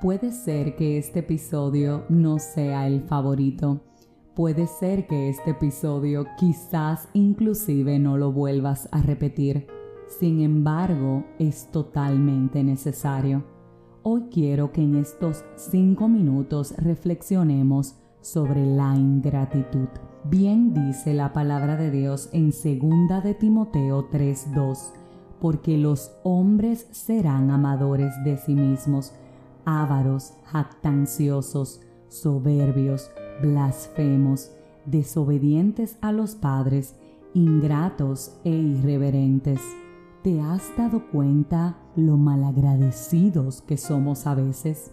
Puede ser que este episodio no sea el favorito. Puede ser que este episodio quizás inclusive no lo vuelvas a repetir. Sin embargo, es totalmente necesario. Hoy quiero que en estos cinco minutos reflexionemos sobre la ingratitud. Bien dice la palabra de Dios en 2 de Timoteo 3:2, porque los hombres serán amadores de sí mismos ávaros, jactanciosos, soberbios, blasfemos, desobedientes a los padres, ingratos e irreverentes. ¿Te has dado cuenta lo malagradecidos que somos a veces?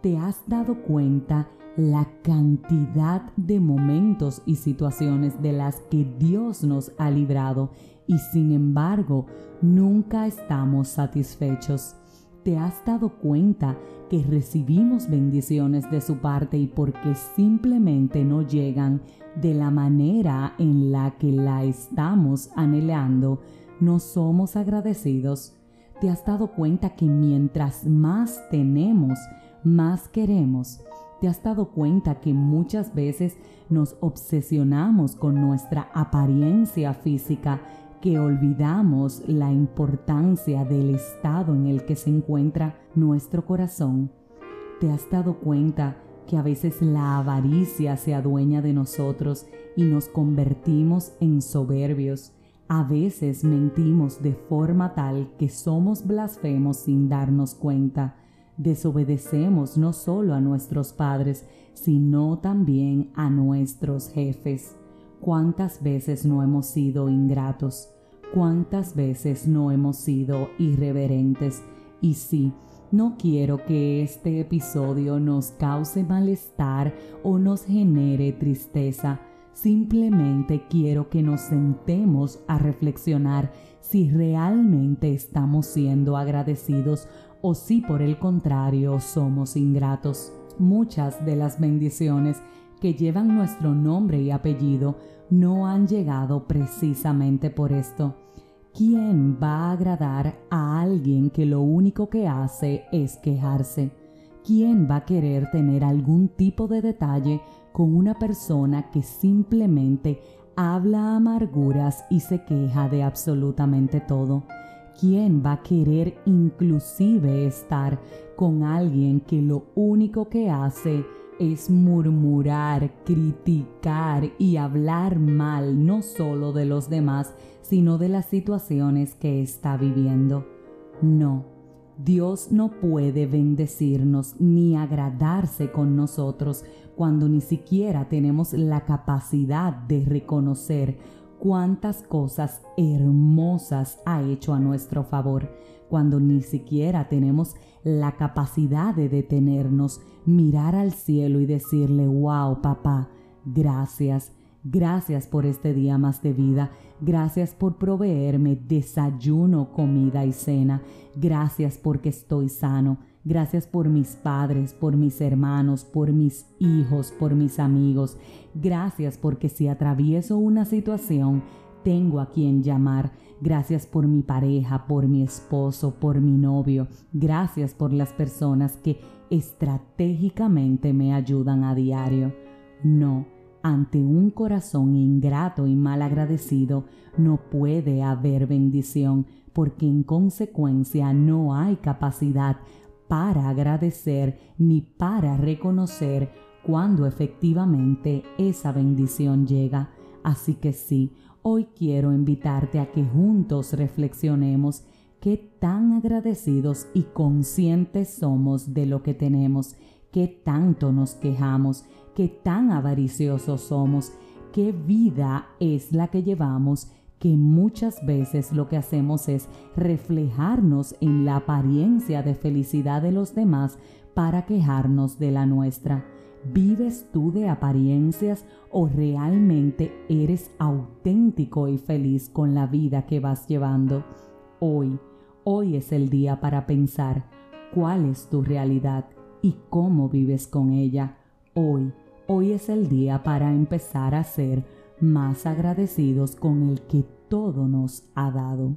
¿Te has dado cuenta la cantidad de momentos y situaciones de las que Dios nos ha librado y sin embargo nunca estamos satisfechos? ¿Te has dado cuenta que recibimos bendiciones de su parte y porque simplemente no llegan de la manera en la que la estamos anhelando, no somos agradecidos. ¿Te has dado cuenta que mientras más tenemos, más queremos? ¿Te has dado cuenta que muchas veces nos obsesionamos con nuestra apariencia física que olvidamos la importancia del estado en el que se encuentra nuestro corazón? ¿Te has dado cuenta que a veces la avaricia se adueña de nosotros y nos convertimos en soberbios? A veces mentimos de forma tal que somos blasfemos sin darnos cuenta. Desobedecemos no solo a nuestros padres, sino también a nuestros jefes. ¿Cuántas veces no hemos sido ingratos? ¿Cuántas veces no hemos sido irreverentes? Y sí, no quiero que este episodio nos cause malestar o nos genere tristeza. Simplemente quiero que nos sentemos a reflexionar si realmente estamos siendo agradecidos o si por el contrario somos ingratos. Muchas de las bendiciones que llevan nuestro nombre y apellido no han llegado precisamente por esto. ¿Quién va a agradar a alguien que lo único que hace es quejarse? ¿Quién va a querer tener algún tipo de detalle con una persona que simplemente habla amarguras y se queja de absolutamente todo? ¿Quién va a querer inclusive estar con alguien que lo único que hace es murmurar, criticar y hablar mal no solo de los demás, sino de las situaciones que está viviendo? No, Dios no puede bendecirnos ni agradarse con nosotros cuando ni siquiera tenemos la capacidad de reconocer cuántas cosas hermosas ha hecho a nuestro favor, cuando ni siquiera tenemos la capacidad de detenernos, mirar al cielo y decirle, wow, papá, gracias, gracias por este día más de vida, gracias por proveerme desayuno, comida y cena, gracias porque estoy sano, Gracias por mis padres, por mis hermanos, por mis hijos, por mis amigos. Gracias porque si atravieso una situación, tengo a quien llamar. Gracias por mi pareja, por mi esposo, por mi novio. Gracias por las personas que estratégicamente me ayudan a diario. No, ante un corazón ingrato y mal agradecido no puede haber bendición porque en consecuencia no hay capacidad para agradecer ni para reconocer cuando efectivamente esa bendición llega. Así que sí, hoy quiero invitarte a que juntos reflexionemos qué tan agradecidos y conscientes somos de lo que tenemos, qué tanto nos quejamos, qué tan avariciosos somos, qué vida es la que llevamos que muchas veces lo que hacemos es reflejarnos en la apariencia de felicidad de los demás para quejarnos de la nuestra. ¿Vives tú de apariencias o realmente eres auténtico y feliz con la vida que vas llevando? Hoy, hoy es el día para pensar cuál es tu realidad y cómo vives con ella. Hoy, hoy es el día para empezar a ser más agradecidos con el que todo nos ha dado.